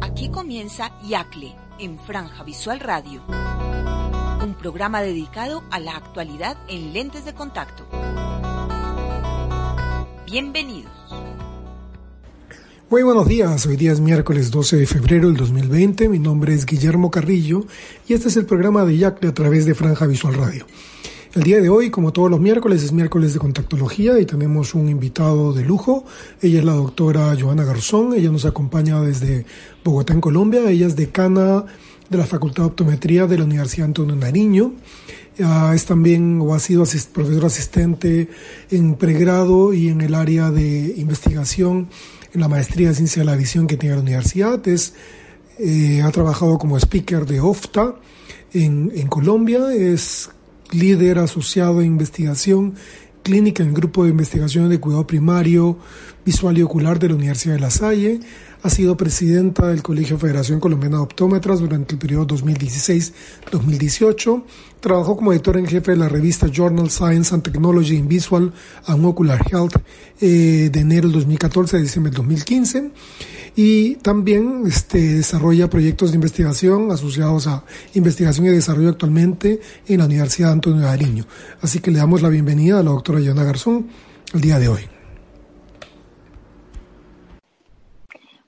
Aquí comienza Yacle en Franja Visual Radio, un programa dedicado a la actualidad en lentes de contacto. Bienvenidos. Muy buenos días, hoy día es miércoles 12 de febrero del 2020, mi nombre es Guillermo Carrillo y este es el programa de Yacle a través de Franja Visual Radio. El día de hoy, como todos los miércoles, es miércoles de contactología y tenemos un invitado de lujo. Ella es la doctora Joana Garzón, ella nos acompaña desde Bogotá, en Colombia. Ella es decana de la Facultad de Optometría de la Universidad Antonio Nariño. Ah, es también o ha sido profesor asistente en pregrado y en el área de investigación la maestría de ciencia de la visión que tiene la universidad. Es, eh, ha trabajado como speaker de OFTA en, en Colombia. Es líder asociado en investigación clínica en el grupo de investigación de cuidado primario visual y ocular de la Universidad de La Salle. Ha sido presidenta del Colegio Federación Colombiana de Optómetras durante el periodo 2016-2018. Trabajó como editor en jefe de la revista Journal Science and Technology in Visual and Ocular Health eh, de enero del 2014 a diciembre del 2015 y también este, desarrolla proyectos de investigación asociados a investigación y desarrollo actualmente en la Universidad Antonio de Ariño. Así que le damos la bienvenida a la doctora Yana Garzón el día de hoy.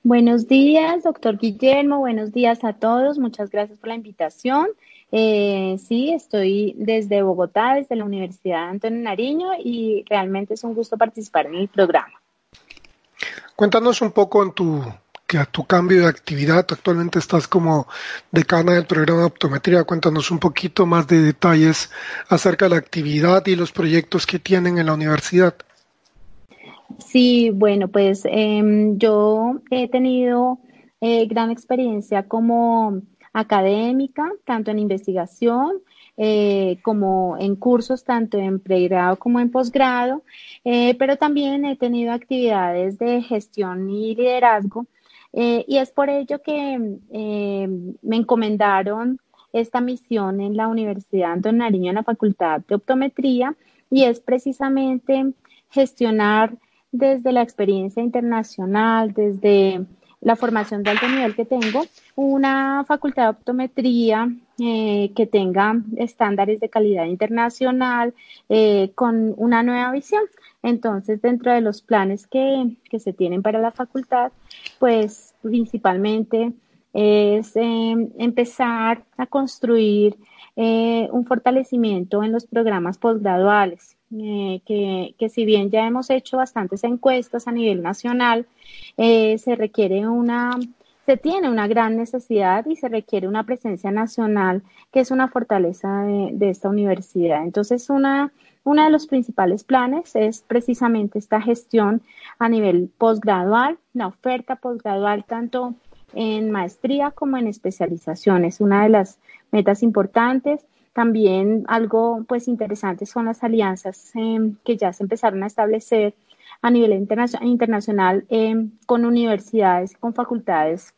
Buenos días, doctor Guillermo. Buenos días a todos. Muchas gracias por la invitación. Eh, sí, estoy desde Bogotá, desde la Universidad Antonio Nariño y realmente es un gusto participar en el programa. Cuéntanos un poco en tu, que a tu cambio de actividad. Actualmente estás como decana del programa de optometría. Cuéntanos un poquito más de detalles acerca de la actividad y los proyectos que tienen en la universidad. Sí, bueno, pues em, yo he tenido eh, gran experiencia como académica, tanto en investigación eh, como en cursos, tanto en pregrado como en posgrado, eh, pero también he tenido actividades de gestión y liderazgo. y es por ello que em, me encomendaron esta misión en la Universidad Antonio Nariño en la Facultad de Optometría y es precisamente gestionar desde la experiencia internacional, desde la formación de alto nivel que tengo, una facultad de optometría eh, que tenga estándares de calidad internacional eh, con una nueva visión. Entonces, dentro de los planes que, que se tienen para la facultad, pues principalmente es eh, empezar a construir un fortalecimiento en los programas postgraduales eh, que, que, si bien ya hemos hecho bastantes encuestas a nivel nacional, eh, se requiere una, se tiene una gran necesidad y se requiere una presencia nacional que es una fortaleza de, de esta universidad. Entonces, una, uno de los principales planes es precisamente esta gestión a nivel postgradual, la oferta postgradual tanto en maestría como en especialización. Es una de las metas importantes también algo pues interesante son las alianzas em, que ya se empezaron a establecer a nivel internacional em, con universidades con facultades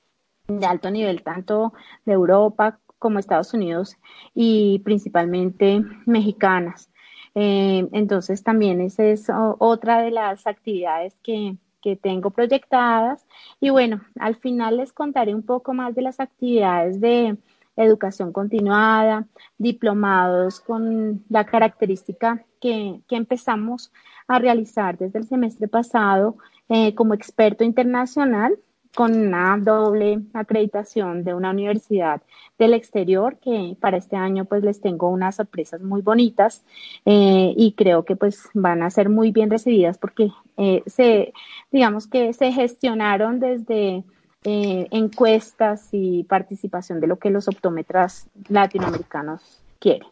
de alto nivel, tanto de Europa como Estados Unidos y principalmente mexicanas. Em, entonces también esa es otra de las actividades que, que tengo proyectadas. Y bueno, al final les contaré un poco más de las actividades de, educación continuada, diplomados con la característica que, empezamos a realizar desde el semestre pasado eh, como experto internacional con una doble acreditación de una universidad del exterior que para este año pues les tengo unas sorpresas muy bonitas eh, y creo que pues van a ser muy bien recibidas porque eh, se digamos que se gestionaron desde eh, encuestas y participación de lo que los optómetras latinoamericanos quieren.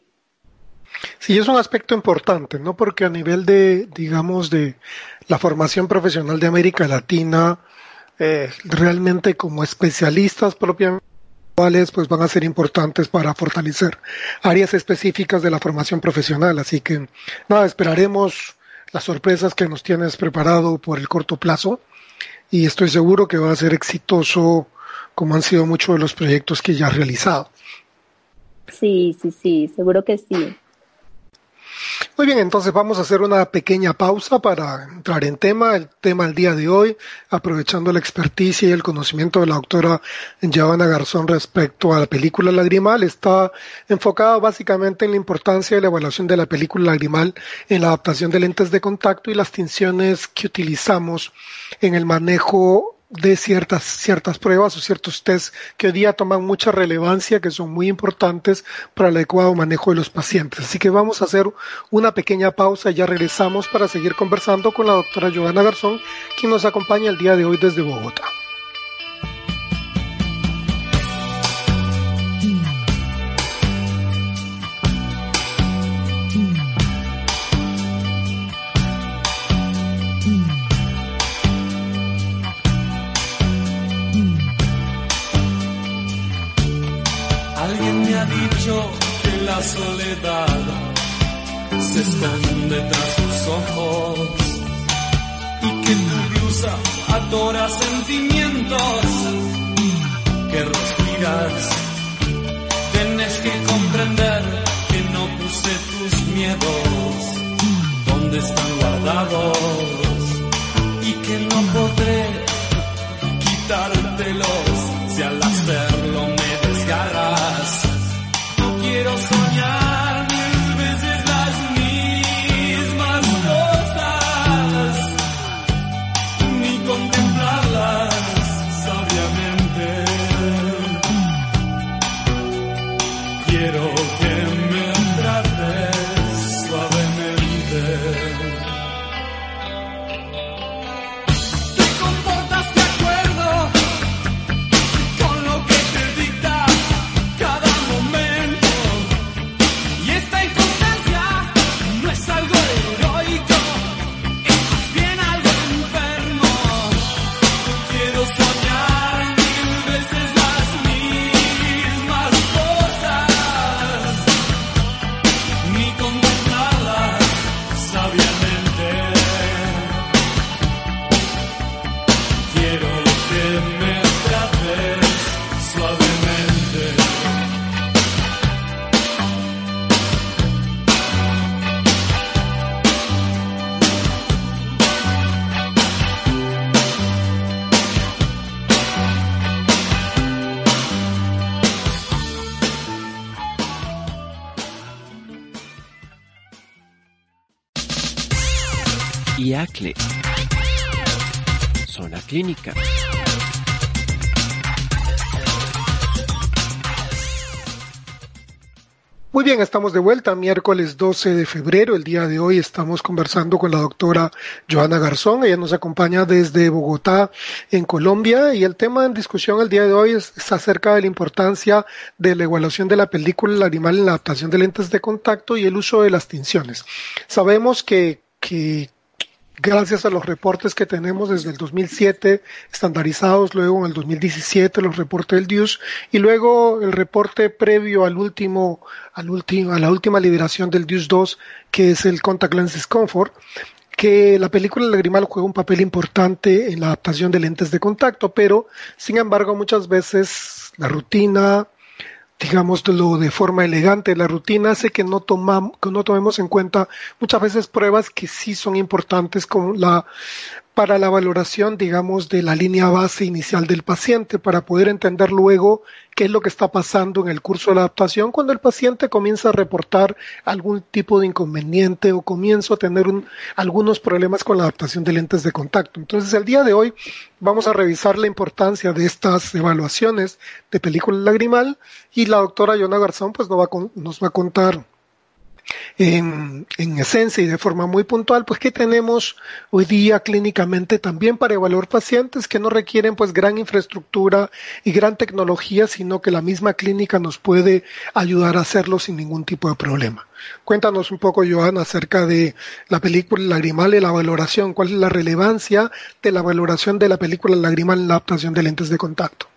Sí, es un aspecto importante, ¿no? Porque a nivel de, digamos, de la formación profesional de América Latina, eh, realmente como especialistas propiamente pues van a ser importantes para fortalecer áreas específicas de la formación profesional. Así que nada, esperaremos las sorpresas que nos tienes preparado por el corto plazo y estoy seguro que va a ser exitoso como han sido muchos de los proyectos que ya has realizado. Sí, sí, sí, seguro que sí. Muy bien, entonces vamos a hacer una pequeña pausa para entrar en tema, el tema del día de hoy, aprovechando la experticia y el conocimiento de la doctora Giovanna Garzón respecto a la película Lagrimal. Está enfocada básicamente en la importancia de la evaluación de la película Lagrimal en la adaptación de lentes de contacto y las tinciones que utilizamos en el manejo de ciertas, ciertas pruebas o ciertos test que hoy día toman mucha relevancia, que son muy importantes para el adecuado manejo de los pacientes. Así que vamos a hacer una pequeña pausa y ya regresamos para seguir conversando con la doctora Joana Garzón, quien nos acompaña el día de hoy desde Bogotá. Soledad. Se esconde tras tus ojos. Y que tu blusa adora sentimientos. Que respiras. Tienes que comprender que no puse tus miedos. Donde están guardados Zona clínica. Muy bien, estamos de vuelta, miércoles 12 de febrero. El día de hoy estamos conversando con la doctora Joana Garzón. Ella nos acompaña desde Bogotá, en Colombia, y el tema en discusión el día de hoy es, acerca de la importancia de la evaluación de la película El animal en la adaptación de lentes de contacto y el uso de las tinciones. Sabemos que, que gracias a los reportes que tenemos desde el 2007 estandarizados, luego en el 2017 los reportes del DIUS y luego el reporte previo al último, al último, a la última liberación del DIUS 2 que es el Contact Lens Discomfort que la película Lagrimal juega un papel importante en la adaptación de lentes de contacto, pero sin embargo muchas veces la rutina, digámoslo de forma elegante, la rutina hace que no, tomamos, que no tomemos en cuenta muchas veces pruebas que sí son importantes como la para la valoración, digamos, de la línea base inicial del paciente, para poder entender luego qué es lo que está pasando en el curso de la adaptación cuando el paciente comienza a reportar algún tipo de inconveniente o comienza a tener algunos problemas con la adaptación de lentes de contacto. Entonces, el día de hoy vamos a revisar la importancia de estas evaluaciones de película lagrimal y la doctora Yona Garzón pues nos va a, nos va a contar en, esencia y de forma muy puntual, pues qué tenemos hoy día clínicamente también para evaluar pacientes que no requieren pues gran infraestructura y gran tecnología, sino que la misma clínica nos puede ayudar a hacerlo sin ningún tipo de problema. Cuéntanos un poco, Joan, acerca de la película Lagrimal y la valoración. ¿Cuál es la relevancia de la valoración de la película Lagrimal en la adaptación de lentes de contacto?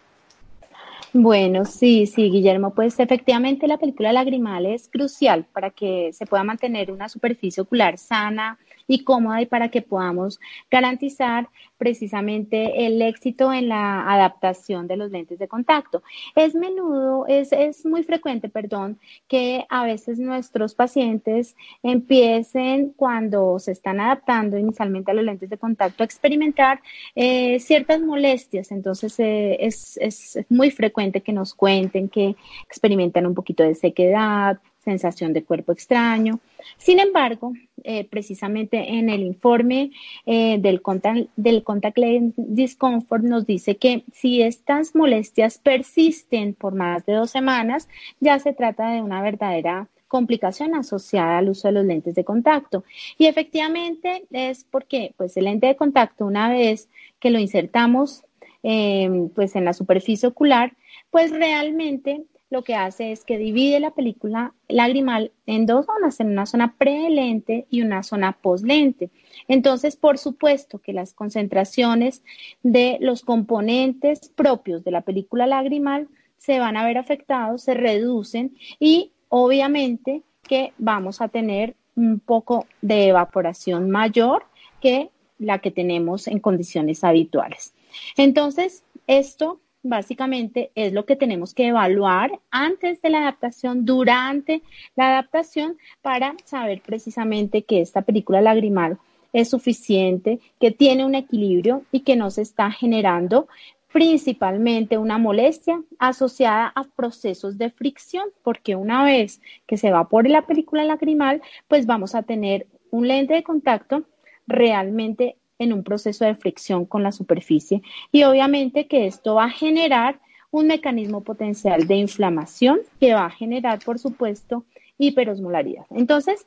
Bueno, sí, sí, Guillermo, pues efectivamente la película lagrimal es crucial para que se pueda mantener una superficie ocular sana, y cómoda y para que podamos garantizar precisamente el éxito en la adaptación de los lentes de contacto. Es menudo, es, es muy frecuente, perdón, que a veces nuestros pacientes empiecen cuando se están adaptando inicialmente a los lentes de contacto a experimentar eh, ciertas molestias. Entonces eh, es, es muy frecuente que nos cuenten que experimentan un poquito de sequedad, sensación de cuerpo extraño. Sin embargo, eh, precisamente en el informe eh, del, contact, del contact lens discomfort nos dice que si estas molestias persisten por más de dos semanas, ya se trata de una verdadera complicación asociada al uso de los lentes de contacto. Y efectivamente es porque pues el lente de contacto, una vez que lo insertamos eh, pues en la superficie ocular, pues realmente lo que hace es que divide la película lagrimal en dos zonas, en una zona pre-lente y una zona post-lente. Entonces, por supuesto que las concentraciones de los componentes propios de la película lagrimal se van a ver afectados, se reducen y obviamente que vamos a tener un poco de evaporación mayor que la que tenemos en condiciones habituales. Entonces, esto básicamente es lo que tenemos que evaluar antes de la adaptación, durante la adaptación, para saber precisamente que esta película lagrimal es suficiente, que tiene un equilibrio y que no se está generando principalmente una molestia asociada a procesos de fricción, porque una vez que se evapore la película lagrimal, pues vamos a tener un lente de contacto realmente en un proceso de fricción con la superficie y obviamente que esto va a generar un mecanismo potencial de inflamación que va a generar, por supuesto, hiperosmolaridad. Entonces,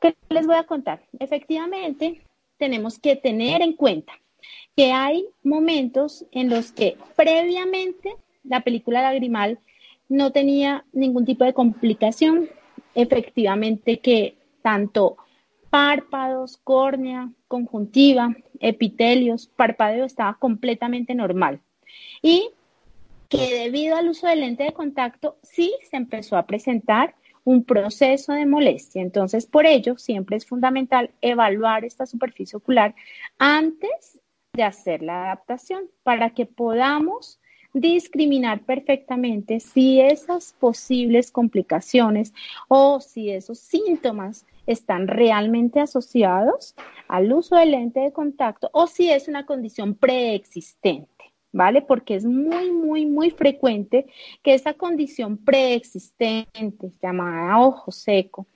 ¿qué les voy a contar? Efectivamente, tenemos que tener en cuenta que hay momentos en los que previamente la película lagrimal no tenía ningún tipo de complicación. Efectivamente que tanto párpados, córnea, conjuntiva, epitelios, parpadeo estaba completamente normal. Y que debido al uso del lente de contacto sí se empezó a presentar un proceso de molestia. Entonces, por ello, siempre es fundamental evaluar esta superficie ocular antes de hacer la adaptación para que podamos discriminar perfectamente si esas posibles complicaciones o si esos síntomas están realmente asociados al uso del lente de contacto o si es una condición preexistente. ¿Vale? Porque es muy, muy, muy frecuente que esa condición preexistente, llamada ojo seco,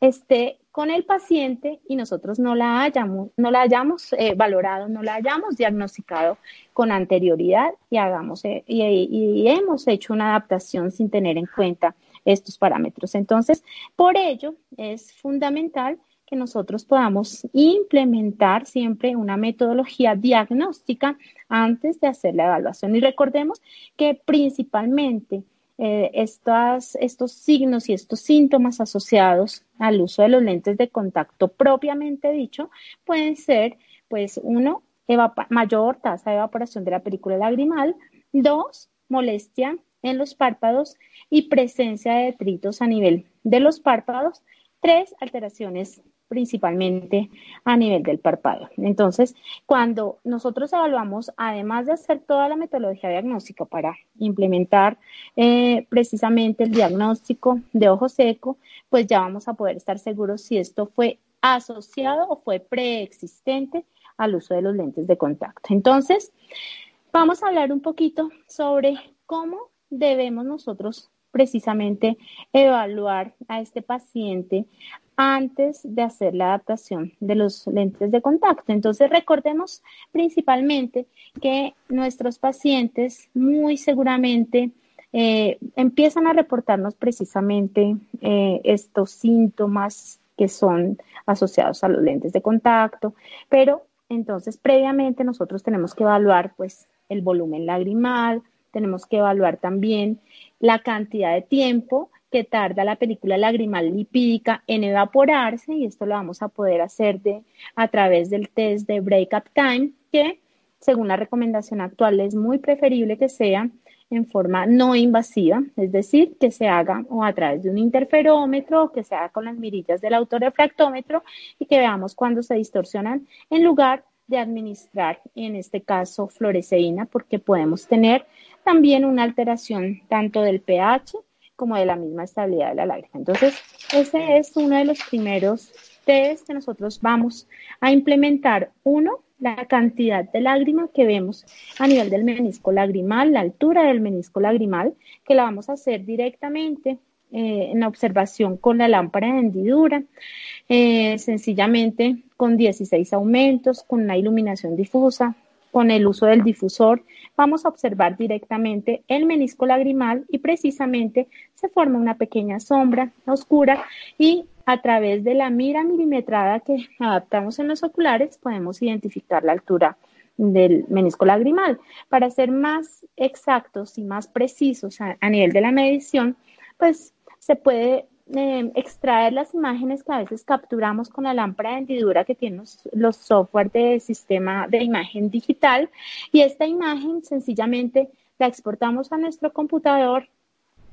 esté con el paciente y nosotros no la hayamos, no la hayamos eh, valorado, no la hayamos diagnosticado con anterioridad y hagamos eh, y, hemos hecho una adaptación sin tener en cuenta estos parámetros. Entonces, por ello es fundamental que nosotros podamos implementar siempre una metodología diagnóstica antes de hacer la evaluación. Y recordemos que principalmente eh, estos signos y estos síntomas asociados al uso de los lentes de contacto propiamente dicho pueden ser, pues, uno, mayor tasa de evaporación de la película lagrimal, dos, molestia en los párpados y presencia de detritos a nivel de los párpados, tres, alteraciones principalmente a nivel del párpado. Entonces, cuando nosotros evaluamos, además de hacer toda la metodología diagnóstica para implementar eh, precisamente el diagnóstico de ojo seco, pues ya vamos a poder estar seguros si esto fue asociado o fue preexistente al uso de los lentes de contacto. Entonces, vamos a hablar un poquito sobre cómo debemos nosotros precisamente evaluar a este paciente antes de hacer la adaptación de los lentes de contacto. Entonces, recordemos principalmente que nuestros pacientes muy seguramente eh, empiezan a reportarnos precisamente eh, estos síntomas que son asociados a los lentes de contacto, pero entonces previamente nosotros tenemos que evaluar pues el volumen lagrimal, tenemos que evaluar también la cantidad de tiempo que tarda la película lagrimal lipídica en evaporarse y esto lo vamos a poder hacer de, a través del test de break-up time que según la recomendación actual es muy preferible que sea en forma no invasiva, es decir, que se haga o a través de un interferómetro o que se haga con las mirillas del autorrefractómetro y que veamos cuando se distorsionan en lugar de administrar, en este caso, fluoresceína, porque podemos tener también una alteración tanto del pH como de la misma estabilidad de la lágrima. Entonces, ese es uno de los primeros test que nosotros vamos a implementar. Uno, la cantidad de lágrima que vemos a nivel del menisco lagrimal, la altura del menisco lagrimal, que la vamos a hacer directamente eh, en la observación con la lámpara de hendidura, eh, sencillamente con 16 aumentos, con una iluminación difusa, con el uso del difusor, vamos a observar directamente el menisco lagrimal y precisamente se forma una pequeña sombra oscura y a través de la mira milimetrada que adaptamos en los oculares podemos identificar la altura del menisco lagrimal. Para ser más exactos y más precisos a, nivel de la medición, pues se puede eh, extraer las imágenes que a veces capturamos con la lámpara de hendidura que tienen los, los software de sistema de imagen digital y esta imagen sencillamente la exportamos a nuestro computador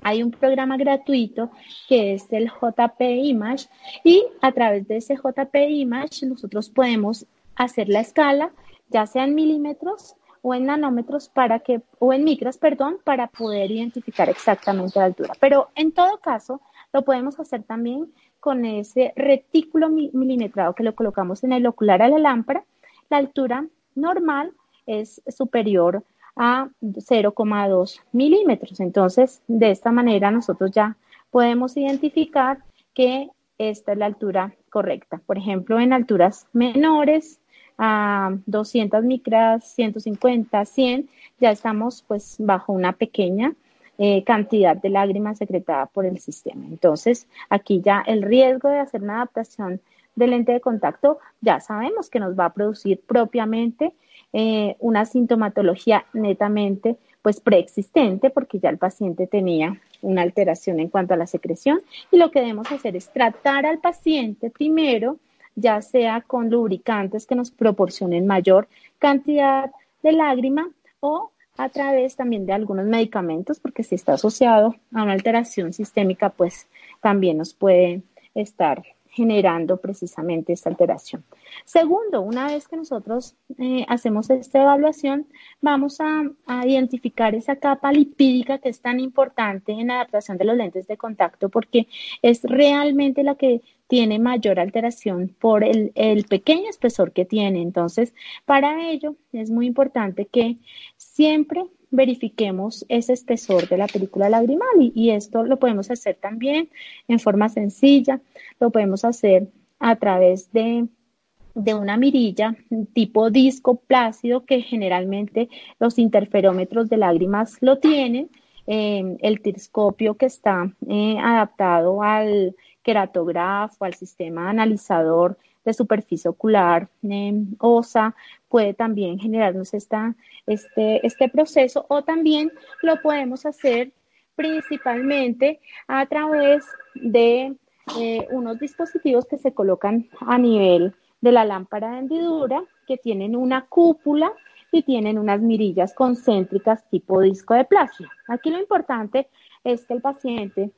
hay un programa gratuito que es el JP Image y a través de ese JP Image nosotros podemos hacer la escala, ya sea en milímetros o en nanómetros para que, o en micras, perdón, para poder identificar exactamente la altura. Pero en todo caso, lo podemos hacer también con ese retículo milimetrado que lo colocamos en el ocular a la lámpara. La altura normal es superior a 0,2 milímetros. Entonces, de esta manera nosotros ya podemos identificar que esta es la altura correcta. Por ejemplo, en alturas menores, a 200 micras, 150, 100, ya estamos pues bajo una pequeña eh, cantidad de lágrimas secretada por el sistema. Entonces, aquí ya el riesgo de hacer una adaptación del lente de contacto ya sabemos que nos va a producir propiamente eh, una sintomatología netamente pues preexistente porque ya el paciente tenía una alteración en cuanto a la secreción y lo que debemos hacer es tratar al paciente primero, ya sea con lubricantes que nos proporcionen mayor cantidad de lágrima o a través también de algunos medicamentos, porque si está asociado a una alteración sistémica, pues también nos puede estar generando precisamente esta alteración. Segundo, una vez que nosotros eh, hacemos esta evaluación, vamos a, identificar esa capa lipídica que es tan importante en la adaptación de los lentes de contacto porque es realmente la que tiene mayor alteración por el, el pequeño espesor que tiene. Entonces, para ello es muy importante que siempre verifiquemos ese espesor de la película lagrimal y, esto lo podemos hacer también en forma sencilla, lo podemos hacer a través de, una mirilla tipo disco plácido que generalmente los interferómetros de lágrimas lo tienen, eh, el tirscopio que está eh, adaptado al queratógrafo, al sistema analizador de superficie ocular eh, osa, puede también generarnos esta, este, este proceso o también lo podemos hacer principalmente a través de eh, unos dispositivos que se colocan a nivel de la lámpara de hendidura que tienen una cúpula y tienen unas mirillas concéntricas tipo disco de plástico. Aquí lo importante es que el paciente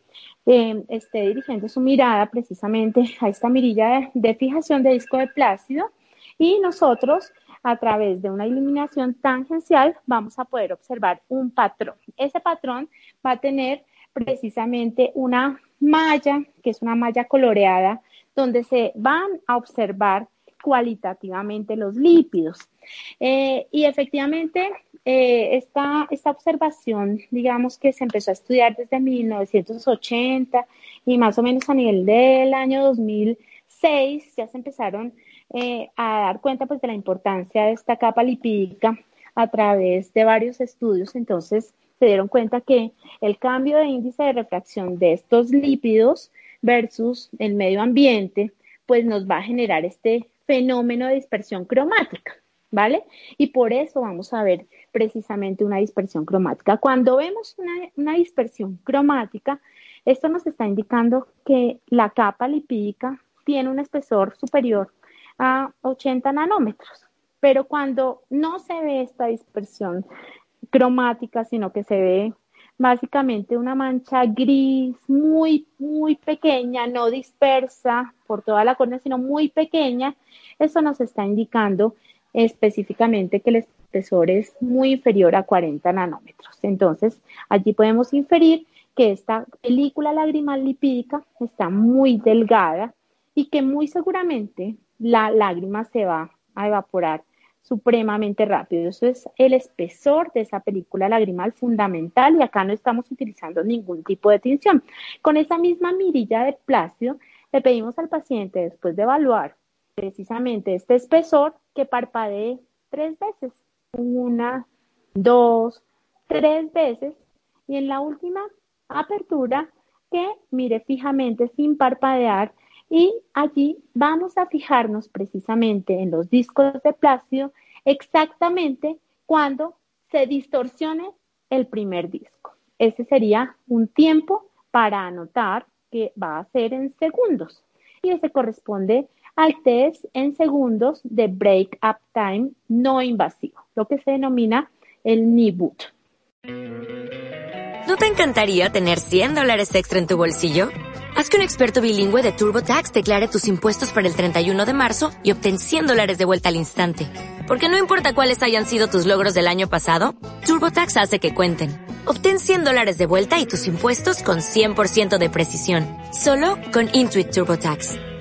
eh, esté dirigiendo su mirada precisamente a esta mirilla de, fijación de disco de plácido y nosotros a través de una iluminación tangencial vamos a poder observar un patrón. Ese patrón va a tener precisamente una malla, que es una malla coloreada, donde se van a observar cualitativamente los lípidos. Eh, y efectivamente, eh, esta, esta observación, digamos que se empezó a estudiar desde 1980 y más o menos a nivel del año 2006 ya se empezaron eh, a dar cuenta pues de la importancia de esta capa lipídica a través de varios estudios. Entonces, se dieron cuenta que el cambio de índice de refracción de estos lípidos versus el medio ambiente, pues nos va a generar este fenómeno de dispersión cromática, ¿vale? Y por eso vamos a ver precisamente una dispersión cromática. Cuando vemos una, una dispersión cromática, esto nos está indicando que la capa lipídica tiene un espesor superior a 80 nanómetros. Pero cuando no se ve esta dispersión cromática, sino que se ve básicamente una mancha gris muy, muy pequeña, no dispersa por toda la córnea, sino muy pequeña, eso nos está indicando específicamente que el espesor es muy inferior a 40 nanómetros. Entonces, allí podemos inferir que esta película lagrimal lipídica está muy delgada y que muy seguramente la lágrima se va a evaporar supremamente rápido. Eso es el espesor de esa película lagrimal fundamental y acá no estamos utilizando ningún tipo de tinción. Con esa misma mirilla de plácido, le pedimos al paciente, después de evaluar precisamente este espesor, que parpadee tres veces. Una, dos, tres veces. Y en la última apertura, que mire fijamente sin parpadear y allí vamos a fijarnos precisamente en los discos de plácido exactamente cuando se distorsione el primer disco. Ese sería un tiempo para anotar que va a ser en segundos y ese corresponde al test en segundos de break up time no invasivo, lo que se denomina el NIBUT. ¿No te encantaría tener 100 dólares extra en tu bolsillo? Haz que un experto bilingüe de TurboTax declare tus impuestos para el 31 de marzo y obtén 100 dólares de vuelta al instante. Porque no importa cuáles hayan sido tus logros del año pasado, TurboTax hace que cuenten. Obtén 100 dólares de vuelta y tus impuestos con 100% de precisión. Solo con Intuit TurboTax.